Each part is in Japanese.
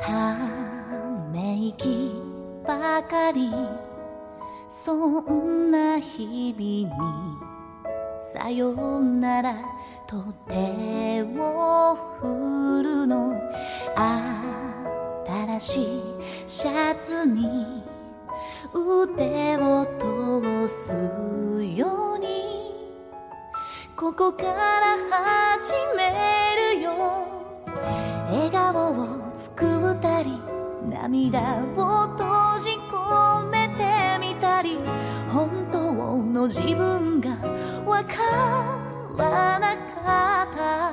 ため息ばかり。そんな日々にさよならと手を振るの。新しいシャツに腕を通すように。ここから始すくたり涙を閉じ込めてみたり本当の自分がわからなかった。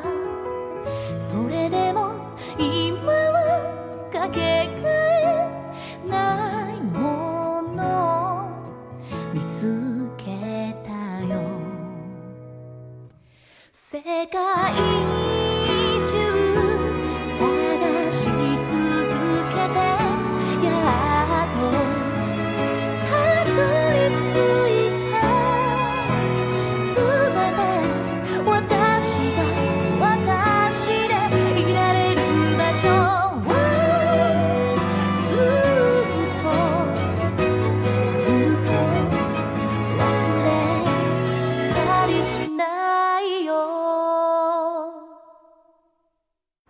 それでも今はかけがえないもの。を見つけたよ。世界 Nắng